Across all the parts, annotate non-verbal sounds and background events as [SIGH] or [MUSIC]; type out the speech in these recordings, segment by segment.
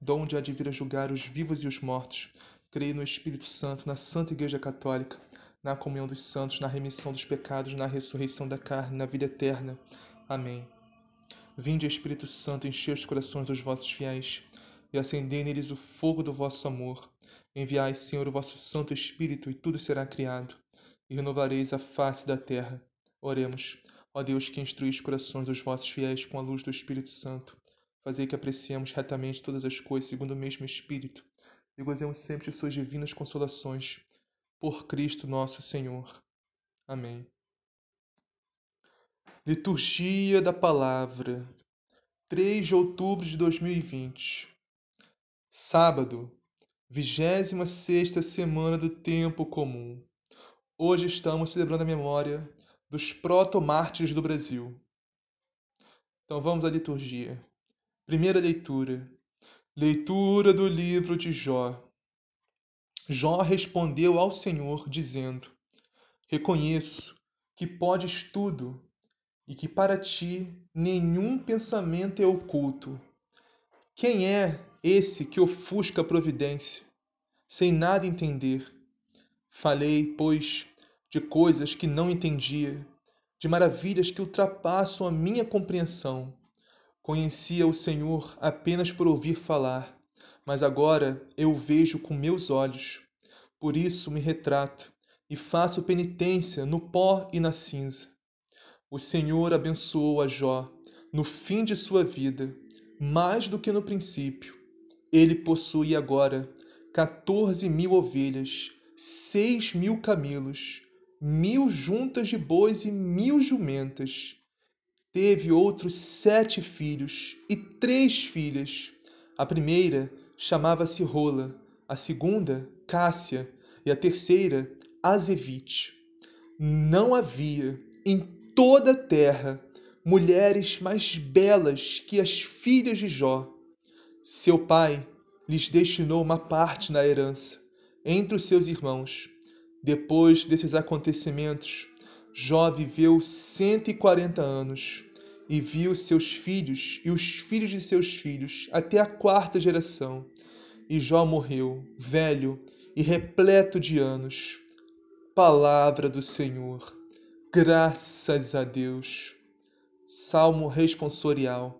donde há de vir a julgar os vivos e os mortos. Creio no Espírito Santo, na Santa Igreja Católica, na comunhão dos santos, na remissão dos pecados, na ressurreição da carne, na vida eterna. Amém. Vinde, Espírito Santo, enchei os corações dos vossos fiéis e acendei neles o fogo do vosso amor. Enviai, Senhor, o vosso Santo Espírito, e tudo será criado, e renovareis a face da terra. Oremos. Ó Deus, que instruís os corações dos vossos fiéis com a luz do Espírito Santo, Fazei que apreciemos retamente todas as coisas segundo o mesmo Espírito e gozemos sempre de suas divinas consolações. Por Cristo nosso Senhor. Amém. Liturgia da Palavra, 3 de outubro de 2020. Sábado, 26 semana do Tempo Comum. Hoje estamos celebrando a memória dos proto-mártires do Brasil. Então vamos à liturgia. Primeira leitura. Leitura do livro de Jó. Jó respondeu ao Senhor, dizendo: Reconheço que podes tudo e que para ti nenhum pensamento é oculto. Quem é esse que ofusca a providência, sem nada entender? Falei, pois, de coisas que não entendia, de maravilhas que ultrapassam a minha compreensão. Conhecia o Senhor apenas por ouvir falar, mas agora eu o vejo com meus olhos. Por isso me retrato e faço penitência no pó e na cinza. O Senhor abençoou a Jó no fim de sua vida, mais do que no princípio. Ele possui agora 14 mil ovelhas, seis mil camelos, mil juntas de bois e mil jumentas teve outros sete filhos e três filhas. A primeira chamava-se Rola, a segunda, Cássia, e a terceira, Azevite. Não havia em toda a terra mulheres mais belas que as filhas de Jó. Seu pai lhes destinou uma parte na herança entre os seus irmãos. Depois desses acontecimentos, Jó viveu 140 anos e viu seus filhos e os filhos de seus filhos até a quarta geração. E Jó morreu, velho e repleto de anos. Palavra do Senhor. Graças a Deus. Salmo responsorial.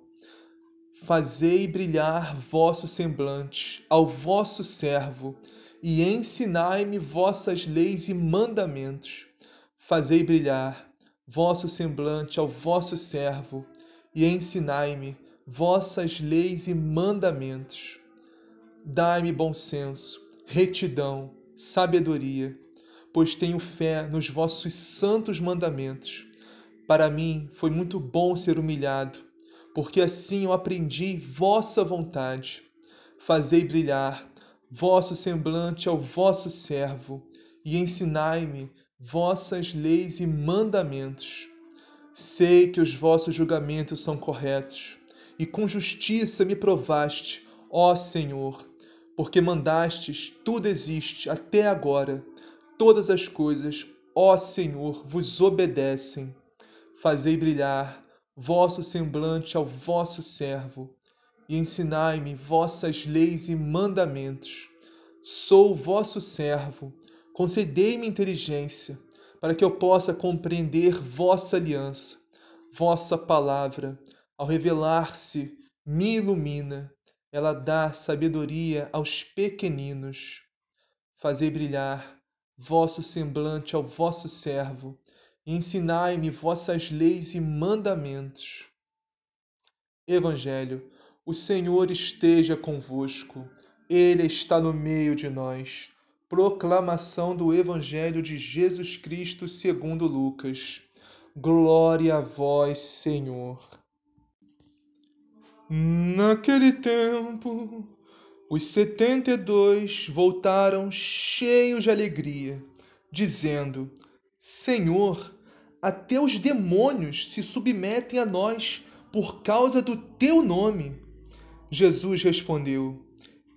Fazei brilhar vosso semblante ao vosso servo e ensinai-me vossas leis e mandamentos Fazei brilhar vosso semblante ao vosso servo e ensinai-me vossas leis e mandamentos. Dai-me bom senso, retidão, sabedoria, pois tenho fé nos vossos santos mandamentos. Para mim foi muito bom ser humilhado, porque assim eu aprendi vossa vontade. Fazei brilhar vosso semblante ao vosso servo e ensinai-me vossas leis e mandamentos. Sei que os vossos julgamentos são corretos, e com justiça me provaste, ó Senhor, porque mandastes, tudo existe até agora. Todas as coisas, ó Senhor, vos obedecem. Fazei brilhar vosso semblante ao vosso servo, e ensinai-me vossas leis e mandamentos. Sou vosso servo, Concedei-me inteligência, para que eu possa compreender vossa aliança. Vossa palavra, ao revelar-se, me ilumina. Ela dá sabedoria aos pequeninos. Fazei brilhar vosso semblante ao vosso servo, e ensinai-me vossas leis e mandamentos. Evangelho, o Senhor esteja convosco, Ele está no meio de nós. Proclamação do Evangelho de Jesus Cristo segundo Lucas. Glória a vós, Senhor. Naquele tempo, Os setenta e dois voltaram cheios de alegria, dizendo: Senhor, até os demônios se submetem a nós por causa do teu nome. Jesus respondeu: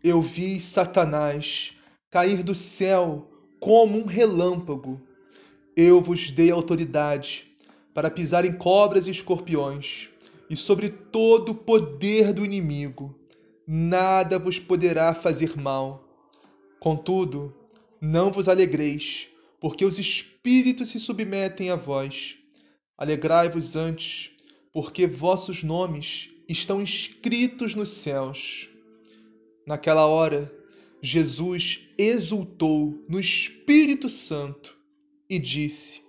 Eu vi Satanás cair do céu como um relâmpago. Eu vos dei autoridade para pisar em cobras e escorpiões e sobre todo o poder do inimigo. Nada vos poderá fazer mal. Contudo, não vos alegreis, porque os espíritos se submetem a vós. Alegrai-vos antes, porque vossos nomes estão escritos nos céus. Naquela hora, Jesus exultou no Espírito Santo e disse: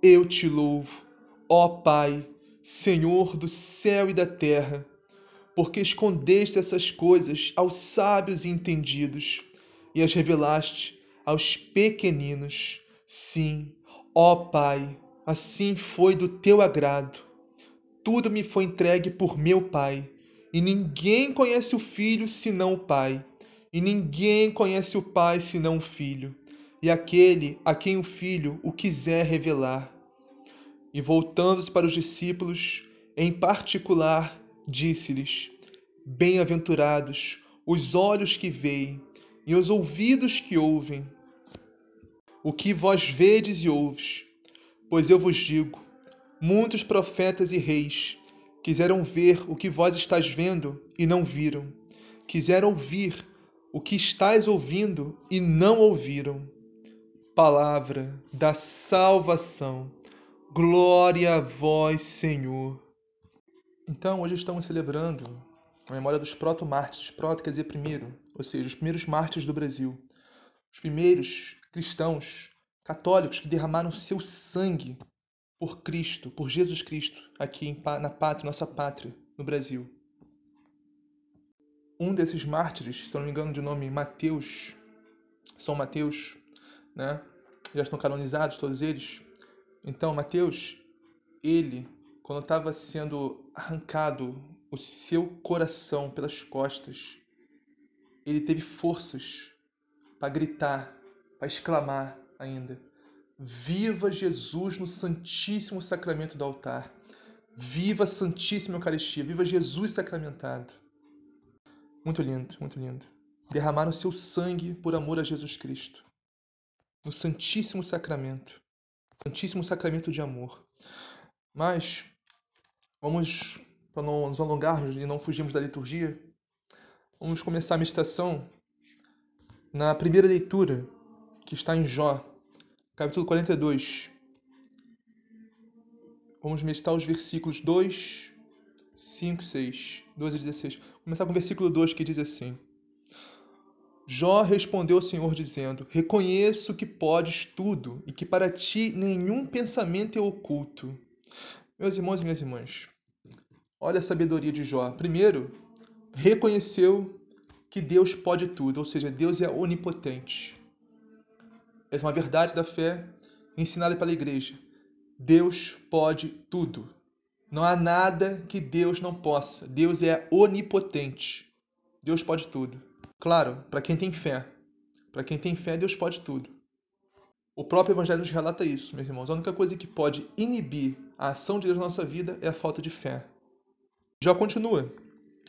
Eu te louvo, ó Pai, Senhor do céu e da terra, porque escondeste essas coisas aos sábios e entendidos e as revelaste aos pequeninos. Sim, ó Pai, assim foi do teu agrado. Tudo me foi entregue por meu Pai, e ninguém conhece o Filho senão o Pai, e ninguém conhece o Pai senão o Filho, e aquele a quem o Filho o quiser revelar. E voltando-se para os discípulos, em particular, disse-lhes: Bem-aventurados os olhos que veem e os ouvidos que ouvem o que vós vedes e ouves. Pois eu vos digo: muitos profetas e reis quiseram ver o que vós estáis vendo e não viram, quiseram ouvir o que estáis ouvindo e não ouviram. Palavra da salvação. Glória a vós, Senhor. Então, hoje estamos celebrando a memória dos proto-mártires. Proto quer dizer primeiro, ou seja, os primeiros mártires do Brasil. Os primeiros cristãos católicos que derramaram seu sangue por Cristo, por Jesus Cristo, aqui na pátria, nossa pátria, no Brasil. Um desses mártires, se não me engano de nome Mateus, São Mateus, né? Já estão canonizados todos eles. Então, Mateus, ele, quando estava sendo arrancado o seu coração pelas costas, ele teve forças para gritar, para exclamar ainda: Viva Jesus no Santíssimo Sacramento do altar! Viva Santíssima Eucaristia! Viva Jesus sacramentado! Muito lindo, muito lindo. Derramaram seu sangue por amor a Jesus Cristo. No Santíssimo Sacramento. Santíssimo Sacramento de amor. Mas, vamos, para não nos alongarmos e não fugirmos da liturgia, vamos começar a meditação na primeira leitura, que está em Jó, capítulo 42. Vamos meditar os versículos 2, 5, 6, 12 e 16. Vou começar com o versículo 2 que diz assim: Jó respondeu ao Senhor, dizendo: Reconheço que podes tudo e que para ti nenhum pensamento é oculto. Meus irmãos e minhas irmãs, olha a sabedoria de Jó. Primeiro, reconheceu que Deus pode tudo, ou seja, Deus é onipotente. Essa é uma verdade da fé ensinada pela igreja. Deus pode tudo. Não há nada que Deus não possa. Deus é onipotente. Deus pode tudo. Claro, para quem tem fé. Para quem tem fé, Deus pode tudo. O próprio Evangelho nos relata isso, meus irmãos. A única coisa que pode inibir a ação de Deus na nossa vida é a falta de fé. Já continua.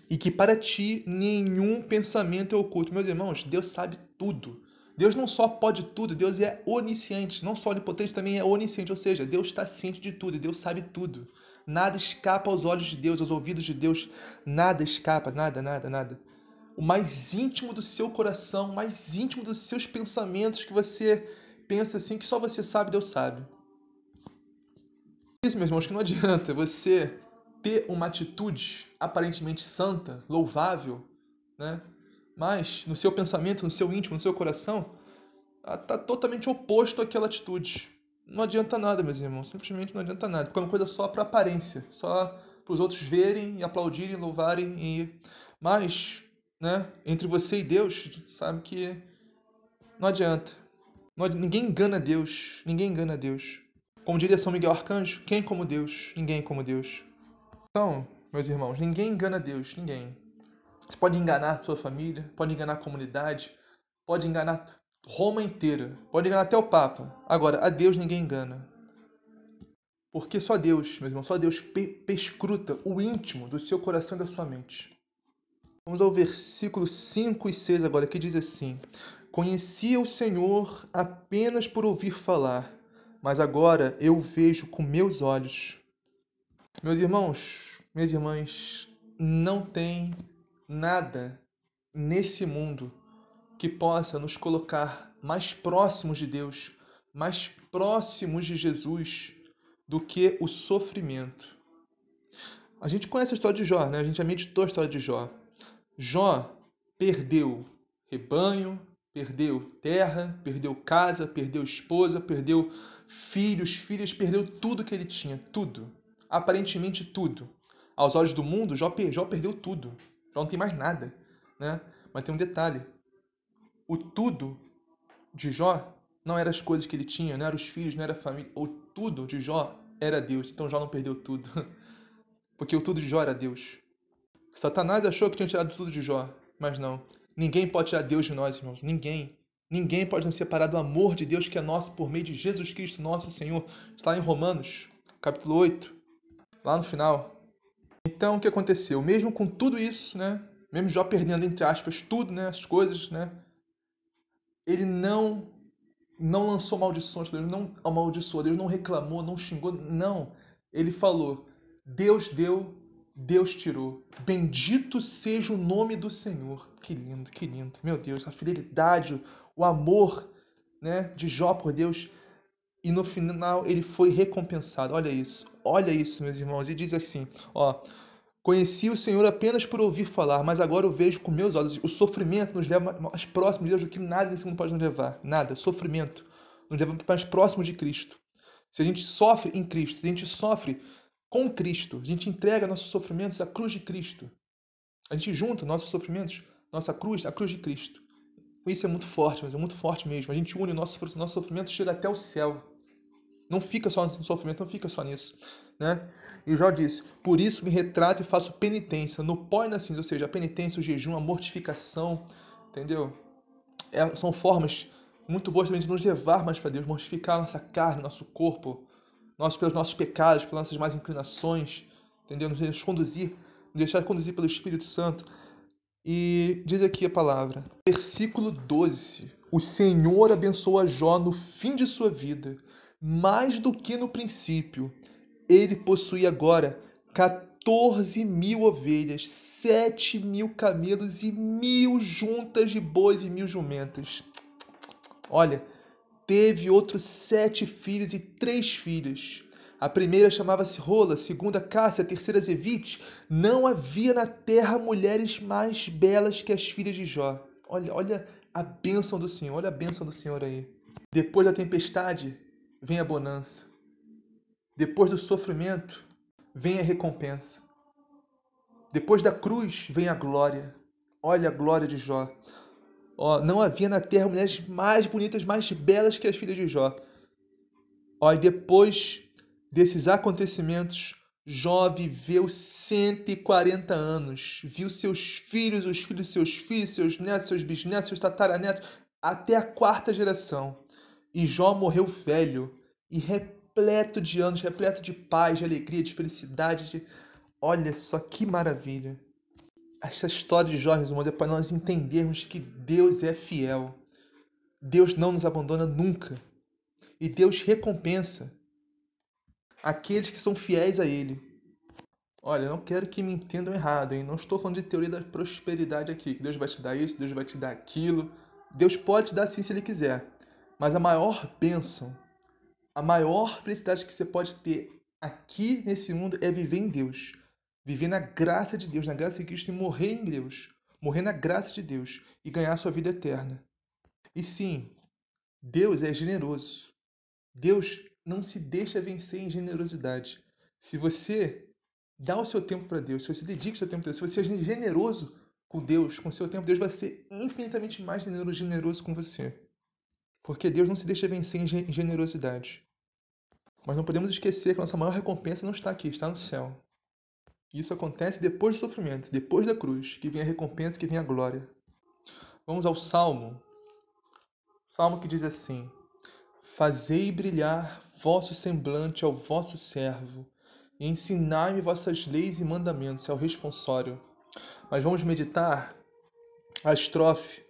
E que para ti nenhum pensamento é oculto. Meus irmãos, Deus sabe tudo. Deus não só pode tudo, Deus é onisciente. Não só onipotente, também é onisciente. Ou seja, Deus está ciente de tudo, Deus sabe tudo. Nada escapa aos olhos de Deus, aos ouvidos de Deus. Nada escapa, nada, nada, nada. O mais íntimo do seu coração, o mais íntimo dos seus pensamentos que você pensa assim, que só você sabe, Deus sabe. Isso, meus irmãos, que não adianta você ter uma atitude aparentemente santa, louvável, né? Mas no seu pensamento, no seu íntimo, no seu coração, está totalmente oposto àquela atitude. Não adianta nada, meus irmãos. Simplesmente não adianta nada. É uma coisa só para aparência, só para os outros verem e aplaudirem, louvarem e mas, né, entre você e Deus, sabe que não adianta. Não. Ninguém engana Deus, ninguém engana Deus. Como diria São Miguel Arcanjo, quem como Deus? Ninguém como Deus. Então, meus irmãos, ninguém engana Deus, ninguém. Você pode enganar sua família, pode enganar a comunidade, pode enganar Roma inteira, pode enganar até o Papa. Agora, a Deus ninguém engana. Porque só Deus, meu irmão, só Deus pescruta o íntimo do seu coração e da sua mente. Vamos ao versículo 5 e 6 agora, que diz assim: Conhecia o Senhor apenas por ouvir falar, mas agora eu vejo com meus olhos. Meus irmãos, minhas irmãs, não tem nada nesse mundo que possa nos colocar mais próximos de Deus, mais próximos de Jesus do que o sofrimento. A gente conhece a história de Jó, né? A gente já meditou a história de Jó. Jó perdeu rebanho, perdeu terra, perdeu casa, perdeu esposa, perdeu filhos, filhas, perdeu tudo que ele tinha, tudo. Aparentemente tudo. Aos olhos do mundo, Jó, Jó perdeu tudo. Jó não tem mais nada, né? Mas tem um detalhe. O tudo de Jó não eram as coisas que ele tinha, não eram os filhos, não era a família. O tudo de Jó era Deus. Então Jó não perdeu tudo. [LAUGHS] Porque o tudo de Jó era Deus. Satanás achou que tinha tirado tudo de Jó, mas não. Ninguém pode tirar Deus de nós, irmãos. Ninguém. Ninguém pode nos separar do amor de Deus que é nosso por meio de Jesus Cristo, nosso Senhor. Está em Romanos, capítulo 8, lá no final. Então, o que aconteceu? Mesmo com tudo isso, né? Mesmo Jó perdendo, entre aspas, tudo, né? As coisas, né? Ele não não lançou maldições, Deus não amaldiçoou, Deus não reclamou, não xingou, não. Ele falou: Deus deu, Deus tirou. Bendito seja o nome do Senhor. Que lindo, que lindo. Meu Deus, a fidelidade, o amor né, de Jó por Deus. E no final ele foi recompensado. Olha isso, olha isso, meus irmãos. E diz assim: ó, Conheci o Senhor apenas por ouvir falar, mas agora o vejo com meus olhos. O sofrimento nos leva mais próximo de Deus do que nada nesse mundo pode nos levar. Nada. Sofrimento nos leva mais próximo de Cristo. Se a gente sofre em Cristo, se a gente sofre com Cristo. A gente entrega nossos sofrimentos à cruz de Cristo. A gente junta nossos sofrimentos, nossa cruz, à cruz de Cristo. Isso é muito forte, mas é muito forte mesmo. A gente une o nosso, nosso sofrimento, chega até o céu. Não fica só no sofrimento, não fica só nisso. Né? E Jó disse, por isso me retrato e faço penitência no pó e na cinza, ou seja, a penitência, o jejum, a mortificação, entendeu? É, são formas muito boas também de nos levar mais para Deus, mortificar nossa carne, nosso corpo, nós pelos nossos pecados, pelas nossas más inclinações, entendeu? Nos conduzir, nos deixar conduzir pelo Espírito Santo. E diz aqui a palavra, versículo 12: O Senhor abençoa Jó no fim de sua vida, mais do que no princípio. Ele possui agora 14 mil ovelhas, 7 mil camelos e mil juntas de bois e mil jumentas. Olha, Teve outros sete filhos e três filhas. A primeira chamava-se Rola, a segunda Cássia, a terceira Zevite. Não havia na terra mulheres mais belas que as filhas de Jó. Olha, olha a bênção do Senhor, olha a bênção do Senhor aí. Depois da tempestade, vem a bonança. Depois do sofrimento, vem a recompensa. Depois da cruz, vem a glória. Olha a glória de Jó. Ó, não havia na terra mulheres mais bonitas, mais belas que as filhas de Jó. Ó, e depois desses acontecimentos, Jó viveu 140 anos. Viu seus filhos, os filhos de seus filhos, seus netos, seus bisnetos, seus tataranetos, até a quarta geração. E Jó morreu velho e repleto de anos, repleto de paz, de alegria, de felicidade. De... Olha só que maravilha essa história de meus irmãos, é para nós entendermos que Deus é fiel. Deus não nos abandona nunca. E Deus recompensa aqueles que são fiéis a Ele. Olha, não quero que me entendam errado, hein? Não estou falando de teoria da prosperidade aqui, que Deus vai te dar isso, Deus vai te dar aquilo. Deus pode te dar sim se Ele quiser. Mas a maior bênção, a maior felicidade que você pode ter aqui nesse mundo é viver em Deus viver na graça de Deus, na graça de Cristo e morrer em Deus, morrer na graça de Deus e ganhar sua vida eterna. E sim, Deus é generoso. Deus não se deixa vencer em generosidade. Se você dá o seu tempo para Deus, se você dedica o seu tempo para Deus, se você é generoso com Deus, com o seu tempo, Deus vai ser infinitamente mais generoso com você. Porque Deus não se deixa vencer em generosidade. Mas não podemos esquecer que a nossa maior recompensa não está aqui, está no céu. Isso acontece depois do sofrimento, depois da cruz, que vem a recompensa, que vem a glória. Vamos ao Salmo. Salmo que diz assim: Fazei brilhar vosso semblante ao vosso servo, e ensinai-me vossas leis e mandamentos, é o responsório. Mas vamos meditar a estrofe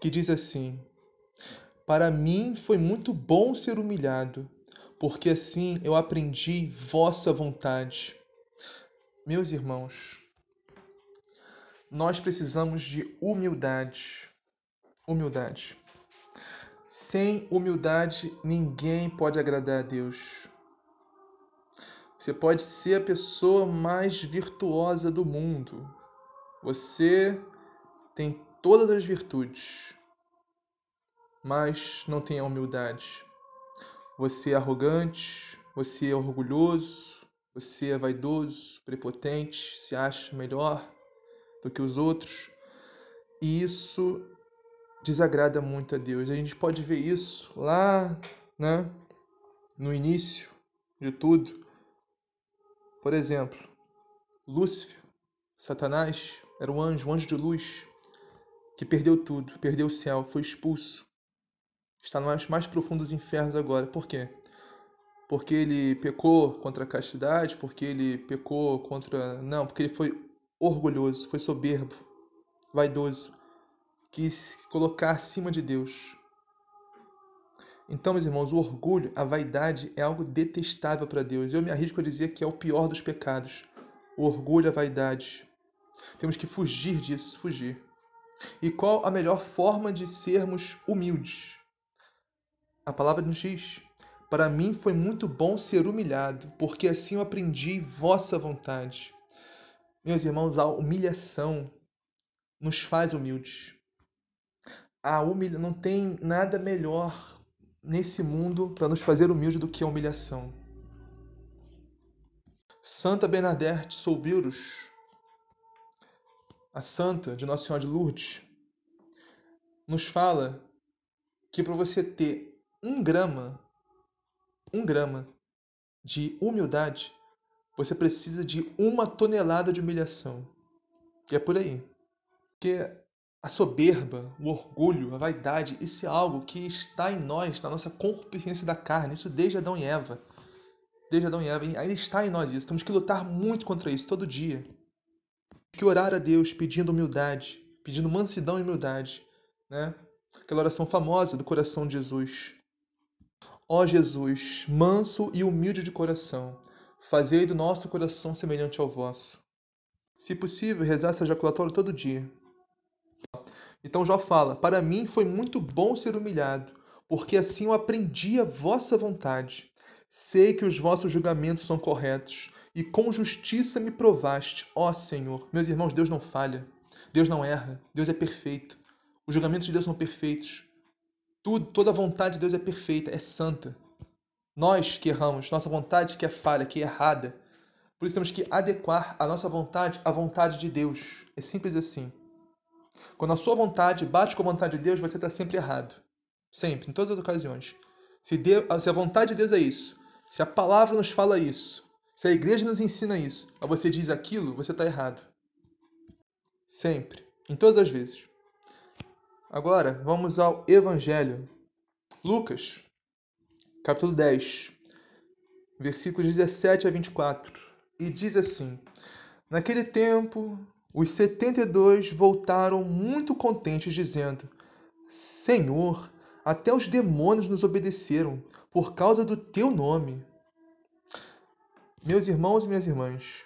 que diz assim: Para mim foi muito bom ser humilhado, porque assim eu aprendi vossa vontade. Meus irmãos, nós precisamos de humildade. Humildade. Sem humildade, ninguém pode agradar a Deus. Você pode ser a pessoa mais virtuosa do mundo. Você tem todas as virtudes, mas não tem a humildade. Você é arrogante, você é orgulhoso, você é vaidoso, prepotente, se acha melhor do que os outros. E isso desagrada muito a Deus. A gente pode ver isso lá, né, no início de tudo. Por exemplo, Lúcifer, Satanás, era um anjo, um anjo de luz, que perdeu tudo, perdeu o céu, foi expulso. Está nos mais profundos infernos agora. Por quê? Porque ele pecou contra a castidade, porque ele pecou contra. Não, porque ele foi orgulhoso, foi soberbo, vaidoso, quis colocar acima de Deus. Então, meus irmãos, o orgulho, a vaidade é algo detestável para Deus. Eu me arrisco a dizer que é o pior dos pecados. O orgulho, a vaidade. Temos que fugir disso, fugir. E qual a melhor forma de sermos humildes? A palavra nos diz: Para mim foi muito bom ser humilhado, porque assim eu aprendi vossa vontade. Meus irmãos, a humilhação nos faz humildes. A humilha... Não tem nada melhor nesse mundo para nos fazer humildes do que a humilhação. Santa Bernadette Soubirus, a santa de Nossa Senhora de Lourdes, nos fala que para você ter um grama, um grama de humildade, você precisa de uma tonelada de humilhação. Que é por aí. Porque a soberba, o orgulho, a vaidade, isso é algo que está em nós, na nossa concupiscência da carne, isso desde Adão e Eva. Desde Adão e Eva, ainda está em nós isso. Temos que lutar muito contra isso todo dia. Temos que orar a Deus pedindo humildade, pedindo mansidão e humildade, né? Aquela oração famosa do coração de Jesus. Ó Jesus, manso e humilde de coração, fazei do nosso coração semelhante ao vosso. Se possível, rezar essa ejaculatória todo dia. Então Jó fala: Para mim foi muito bom ser humilhado, porque assim eu aprendi a vossa vontade. Sei que os vossos julgamentos são corretos, e com justiça me provaste, ó Senhor. Meus irmãos, Deus não falha, Deus não erra, Deus é perfeito. Os julgamentos de Deus são perfeitos. Tudo, toda a vontade de Deus é perfeita, é santa. Nós que erramos, nossa vontade que é falha, que é errada. Por isso temos que adequar a nossa vontade à vontade de Deus. É simples assim. Quando a sua vontade bate com a vontade de Deus, você está sempre errado. Sempre, em todas as ocasiões. Se, Deus, se a vontade de Deus é isso, se a palavra nos fala isso, se a igreja nos ensina isso, mas você diz aquilo, você está errado. Sempre, em todas as vezes. Agora, vamos ao Evangelho. Lucas, capítulo 10, versículos 17 a 24. E diz assim: Naquele tempo, os setenta e dois voltaram muito contentes, dizendo: Senhor, até os demônios nos obedeceram por causa do teu nome. Meus irmãos e minhas irmãs,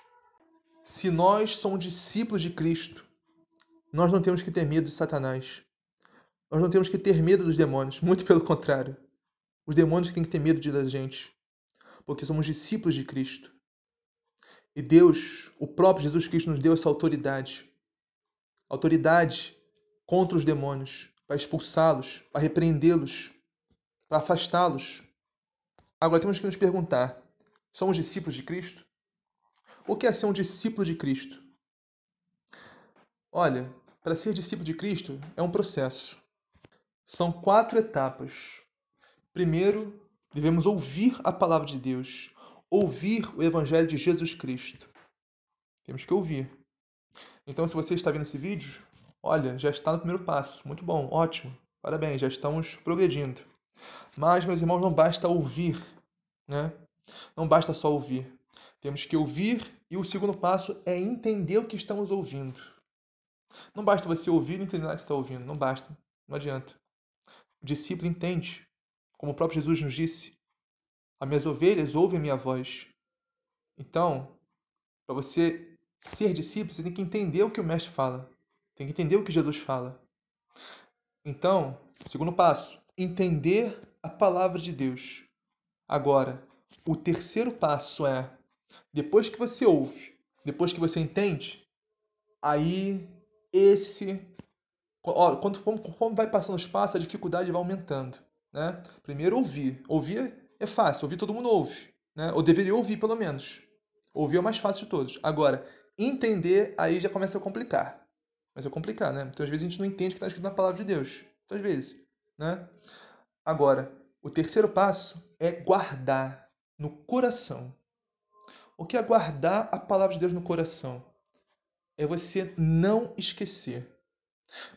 se nós somos discípulos de Cristo, nós não temos que ter medo de Satanás. Nós não temos que ter medo dos demônios, [LAUGHS] muito pelo contrário. Os demônios têm que ter medo de da gente, porque somos discípulos de Cristo. E Deus, o próprio Jesus Cristo, nos deu essa autoridade autoridade contra os demônios, para expulsá-los, para repreendê-los, para afastá-los. Agora temos que nos perguntar: somos discípulos de Cristo? O que é ser um discípulo de Cristo? Olha, para ser discípulo de Cristo é um processo. São quatro etapas. Primeiro, devemos ouvir a palavra de Deus, ouvir o Evangelho de Jesus Cristo. Temos que ouvir. Então, se você está vendo esse vídeo, olha, já está no primeiro passo. Muito bom, ótimo. Parabéns, já estamos progredindo. Mas, meus irmãos, não basta ouvir, né? Não basta só ouvir. Temos que ouvir e o segundo passo é entender o que estamos ouvindo. Não basta você ouvir e entender nada que está ouvindo. Não basta. Não adianta. O discípulo entende. Como o próprio Jesus nos disse: As minhas ovelhas ouvem a minha voz. Então, para você ser discípulo, você tem que entender o que o mestre fala. Tem que entender o que Jesus fala. Então, segundo passo, entender a palavra de Deus. Agora, o terceiro passo é, depois que você ouve, depois que você entende, aí esse ó, conforme vai passando os passos, a dificuldade vai aumentando, né? Primeiro ouvir. Ouvir é fácil, ouvir todo mundo ouve, né? Ou deveria ouvir pelo menos. Ouvir é o mais fácil de todos. Agora, entender aí já começa a complicar. Começa a complicar, né? Então às vezes a gente não entende o que está escrito na palavra de Deus. Então, às vezes, né? Agora, o terceiro passo é guardar no coração. O que é guardar a palavra de Deus no coração? É você não esquecer.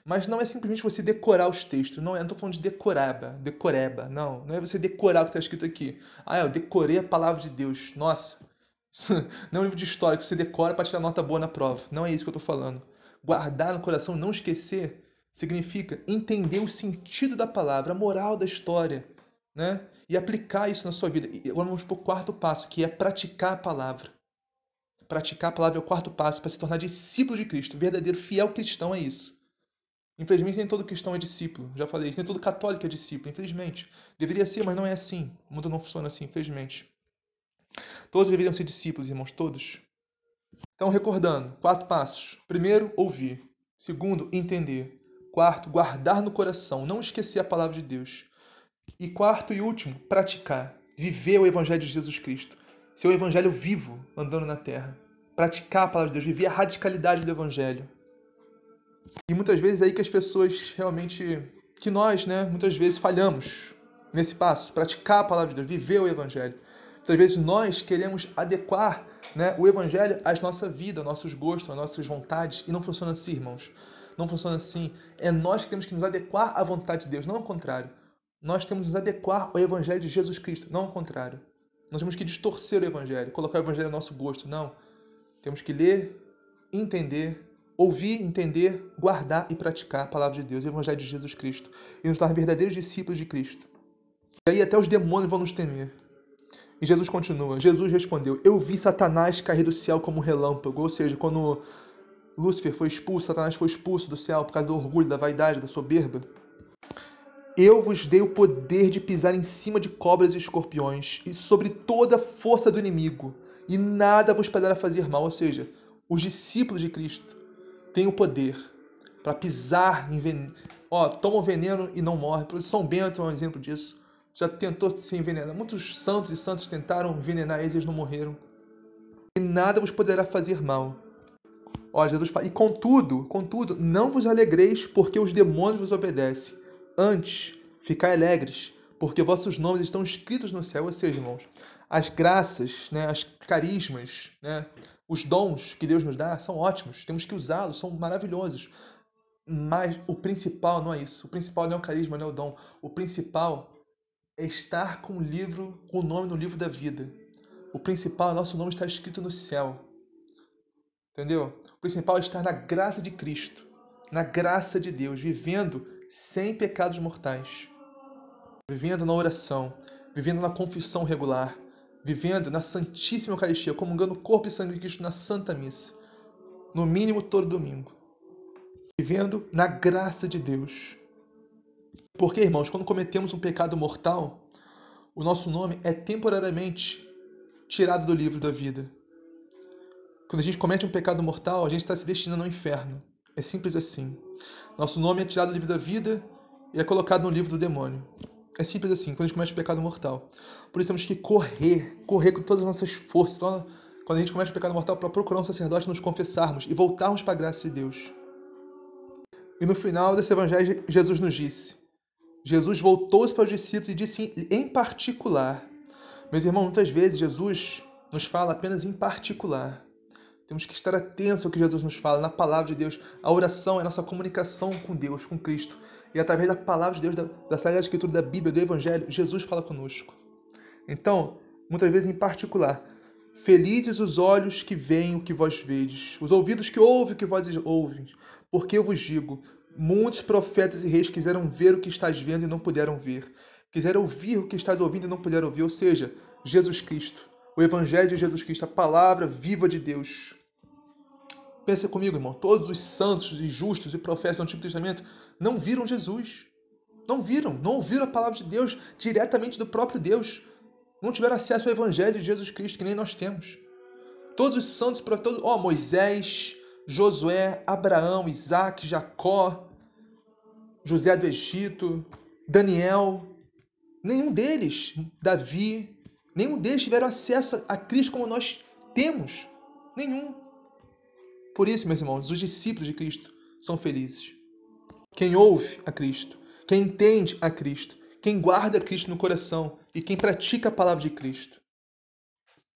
Mas não é simplesmente você decorar os textos. Não, eu não estou falando de decoraba, decoreba. Não, não é você decorar o que está escrito aqui. Ah, eu decorei a palavra de Deus. Nossa, [LAUGHS] não é um livro de história que você decora para tirar nota boa na prova. Não é isso que eu estou falando. Guardar no coração, não esquecer, significa entender o sentido da palavra, a moral da história, né? E aplicar isso na sua vida. E agora vamos para o quarto passo, que é praticar a palavra. Praticar a palavra é o quarto passo para se tornar discípulo de Cristo. verdadeiro fiel cristão é isso. Infelizmente, nem todo cristão é discípulo. Já falei isso. Nem todo católico é discípulo. Infelizmente. Deveria ser, mas não é assim. O mundo não funciona assim, infelizmente. Todos deveriam ser discípulos, irmãos, todos. Então, recordando, quatro passos. Primeiro, ouvir. Segundo, entender. Quarto, guardar no coração, não esquecer a palavra de Deus. E quarto e último, praticar. Viver o evangelho de Jesus Cristo. Ser o evangelho vivo andando na terra. Praticar a palavra de Deus, viver a radicalidade do evangelho. E muitas vezes é aí que as pessoas realmente, que nós, né, muitas vezes falhamos nesse passo, praticar a palavra de Deus, viver o evangelho. Muitas vezes nós queremos adequar né, o evangelho à nossa vida, aos nossos gostos, às nossas vontades, e não funciona assim, irmãos. Não funciona assim. É nós que temos que nos adequar à vontade de Deus, não ao contrário. Nós temos que nos adequar ao evangelho de Jesus Cristo, não ao contrário. Nós temos que distorcer o evangelho, colocar o evangelho ao nosso gosto, não. Temos que ler, entender ouvir, entender, guardar e praticar a palavra de Deus, o Evangelho de Jesus Cristo, e nos tornar verdadeiros discípulos de Cristo. E aí até os demônios vão nos temer. E Jesus continua. Jesus respondeu: Eu vi Satanás cair do céu como um relâmpago. Ou seja, quando Lúcifer foi expulso, Satanás foi expulso do céu por causa do orgulho, da vaidade, da soberba. Eu vos dei o poder de pisar em cima de cobras e escorpiões e sobre toda a força do inimigo, e nada vos poderá fazer mal. Ou seja, os discípulos de Cristo tem o poder para pisar em veneno. Ó, toma o veneno e não morre. São Bento é um exemplo disso. Já tentou se envenenar. Muitos santos e santos tentaram envenenar eles e eles não morreram. E nada vos poderá fazer mal. Ó, Jesus fala, e contudo, contudo, não vos alegreis porque os demônios vos obedecem. Antes, ficai alegres, porque vossos nomes estão escritos no céu. Ou seja, irmãos, as graças, né, as carismas, né, os dons que Deus nos dá são ótimos, temos que usá-los, são maravilhosos. Mas o principal não é isso. O principal não é o carisma, não é o dom. O principal é estar com o livro, com o nome no livro da vida. O principal, nosso nome está escrito no céu. Entendeu? O principal é estar na graça de Cristo, na graça de Deus, vivendo sem pecados mortais, vivendo na oração, vivendo na confissão regular, vivendo na Santíssima Eucaristia, comungando o corpo e sangue de Cristo na Santa Missa, no mínimo todo domingo, vivendo na graça de Deus. Porque, irmãos, quando cometemos um pecado mortal, o nosso nome é temporariamente tirado do livro da vida. Quando a gente comete um pecado mortal, a gente está se destinando ao inferno. É simples assim. Nosso nome é tirado do livro da vida e é colocado no livro do demônio. É simples assim, quando a gente comete um pecado mortal. Por isso temos que correr, correr com todas as nossas forças. Então, quando a gente comete um pecado mortal, para procurar um sacerdote nos confessarmos e voltarmos para a graça de Deus. E no final desse evangelho, Jesus nos disse: Jesus voltou-se para os discípulos e disse em particular. Meus irmãos, muitas vezes Jesus nos fala apenas em particular. Temos que estar atentos ao que Jesus nos fala, na palavra de Deus. A oração é a nossa comunicação com Deus, com Cristo. E através da palavra de Deus, da, da Sagrada Escritura, da Bíblia, do Evangelho, Jesus fala conosco. Então, muitas vezes em particular, felizes os olhos que veem o que vós vedes, os ouvidos que ouvem o que vós ouves, porque eu vos digo, muitos profetas e reis quiseram ver o que estás vendo e não puderam ver, quiseram ouvir o que estás ouvindo e não puderam ouvir, ou seja, Jesus Cristo, o Evangelho de Jesus Cristo, a palavra viva de Deus. Pensa comigo, irmão, todos os santos e justos e profetas do Antigo Testamento não viram Jesus. Não viram, não ouviram a palavra de Deus diretamente do próprio Deus. Não tiveram acesso ao Evangelho de Jesus Cristo, que nem nós temos. Todos os santos, ó, Moisés, Josué, Abraão, Isaac, Jacó, José do Egito, Daniel, nenhum deles, Davi, nenhum deles tiveram acesso a Cristo como nós temos. Nenhum. Por isso, meus irmãos, os discípulos de Cristo são felizes. Quem ouve a Cristo, quem entende a Cristo, quem guarda Cristo no coração e quem pratica a palavra de Cristo.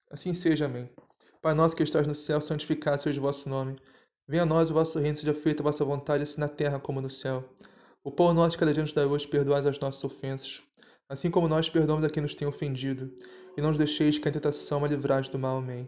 Assim seja, amém. Pai nosso que estás no céu, santificado seja o vosso nome. Venha a nós o vosso reino, seja feita a vossa vontade, assim na terra como no céu. O pão nosso de cada dia nos dá hoje, perdoai as nossas ofensas, assim como nós perdoamos a quem nos tem ofendido. E não nos deixeis que a tentação a livrais do mal. Amém.